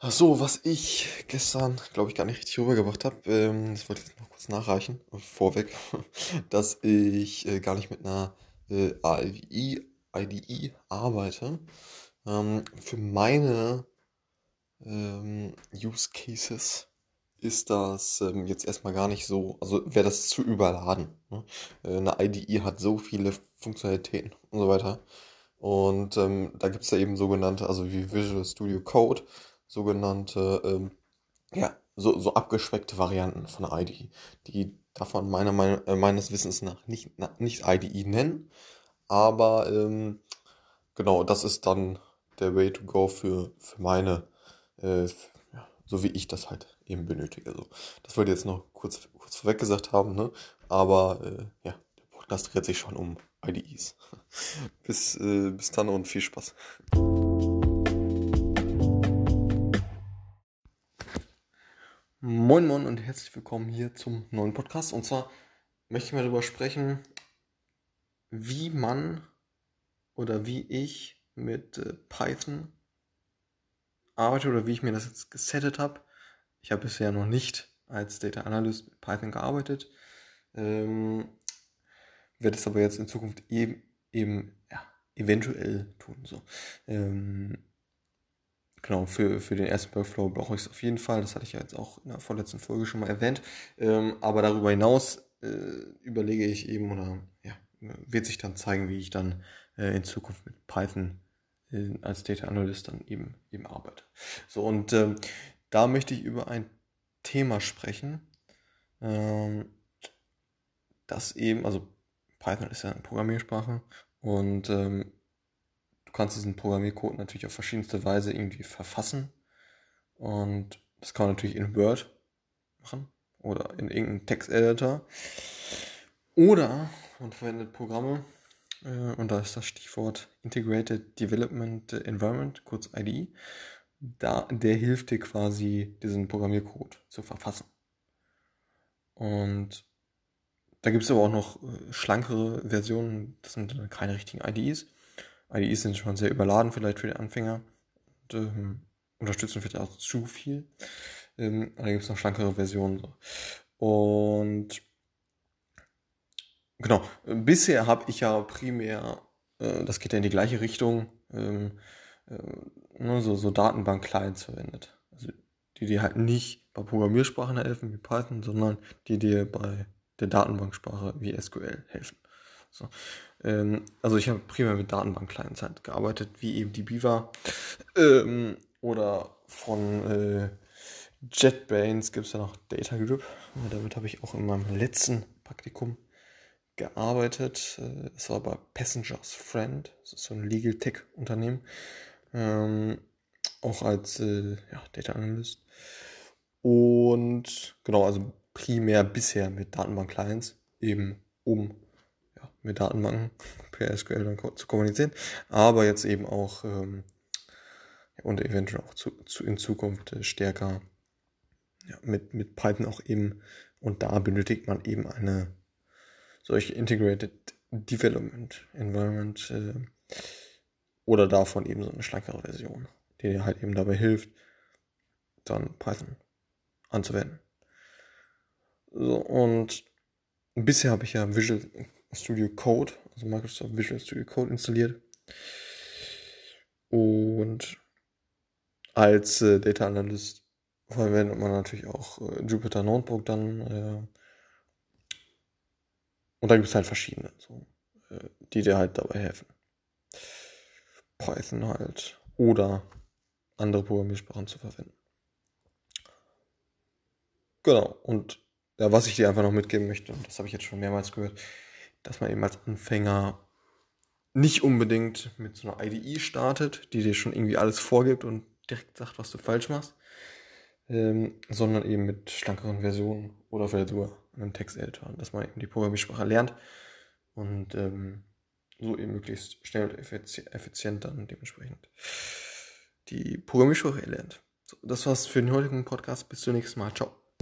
Ach so, was ich gestern, glaube ich, gar nicht richtig rübergebracht habe, ähm, das wollte ich jetzt noch kurz nachreichen, vorweg, dass ich äh, gar nicht mit einer äh, IDE, IDE arbeite. Ähm, für meine ähm, Use Cases ist das ähm, jetzt erstmal gar nicht so, also wäre das zu überladen. Ne? Äh, eine IDE hat so viele Funktionalitäten und so weiter. Und ähm, da gibt es ja eben sogenannte, also wie Visual Studio Code, sogenannte, ähm, ja, so, so abgespeckte Varianten von IDE. Die davon meiner Meinung, äh, meines Wissens nach nicht, nicht IDE nennen, aber ähm, genau, das ist dann der Way to go für, für meine, äh, ja, so wie ich das halt eben benötige. Also, das wollte ich jetzt noch kurz, kurz vorweg gesagt haben, ne? aber äh, ja, der Podcast dreht sich schon um IDEs. bis, äh, bis dann und viel Spaß. Moin Moin und herzlich willkommen hier zum neuen Podcast. Und zwar möchte ich mal darüber sprechen, wie man oder wie ich mit äh, Python arbeite oder wie ich mir das jetzt gesettet habe. Ich habe bisher noch nicht als Data Analyst mit Python gearbeitet. Ähm, werde es aber jetzt in Zukunft eben, eben ja, eventuell tun. So. Ähm, Genau, für, für den ersten Workflow brauche ich es auf jeden Fall. Das hatte ich ja jetzt auch in der vorletzten Folge schon mal erwähnt. Ähm, aber darüber hinaus äh, überlege ich eben oder ja, wird sich dann zeigen, wie ich dann äh, in Zukunft mit Python äh, als Data Analyst dann eben, eben arbeite. So, und ähm, da möchte ich über ein Thema sprechen, ähm, das eben, also Python ist ja eine Programmiersprache und ähm, kannst diesen Programmiercode natürlich auf verschiedenste Weise irgendwie verfassen. Und das kann man natürlich in Word machen oder in irgendeinem Texteditor. Oder man verwendet Programme, äh, und da ist das Stichwort Integrated Development Environment, kurz IDE. Da, der hilft dir quasi, diesen Programmiercode zu verfassen. Und da gibt es aber auch noch äh, schlankere Versionen, das sind dann keine richtigen IDEs. IDEs sind schon sehr überladen vielleicht für den Anfänger und ähm, unterstützen vielleicht auch zu viel. Ähm, da gibt es noch schlankere Versionen. So. Und genau, bisher habe ich ja primär, äh, das geht ja in die gleiche Richtung, ähm, äh, ne, so, so Datenbank-Clients verwendet. Also die dir halt nicht bei Programmiersprachen helfen wie Python, sondern die dir bei der Datenbanksprache wie SQL helfen. So. Ähm, also ich habe primär mit Datenbank-Clients gearbeitet, wie eben die Beaver. Ähm, oder von äh, JetBrains gibt es ja noch Data Group. Damit habe ich auch in meinem letzten Praktikum gearbeitet. Äh, das war bei Passengers Friend. Das ist so ein Legal Tech Unternehmen. Ähm, auch als äh, ja, Data Analyst. Und genau, also primär bisher mit Datenbank-Clients, eben um mit Datenbanken per SQL dann zu kommunizieren, aber jetzt eben auch ähm, und eventuell auch zu, zu in Zukunft äh, stärker ja, mit, mit Python auch eben und da benötigt man eben eine solche Integrated Development Environment äh, oder davon eben so eine schlankere Version, die dir halt eben dabei hilft, dann Python anzuwenden. So, und bisher habe ich ja Visual Studio Code, also Microsoft Visual Studio Code installiert. Und als äh, Data Analyst verwendet man natürlich auch äh, Jupyter Notebook dann. Äh, und da gibt es halt verschiedene, so, äh, die dir halt dabei helfen. Python halt oder andere Programmiersprachen zu verwenden. Genau, und ja, was ich dir einfach noch mitgeben möchte, und das habe ich jetzt schon mehrmals gehört, dass man eben als Anfänger nicht unbedingt mit so einer IDE startet, die dir schon irgendwie alles vorgibt und direkt sagt, was du falsch machst, ähm, sondern eben mit schlankeren Versionen oder vielleicht sogar einem Texteditor, dass man eben die Programmiersprache lernt und ähm, so eben möglichst schnell und effizient dann dementsprechend die Programmiersprache erlernt. So, das war's für den heutigen Podcast. Bis zum nächsten Mal. Ciao.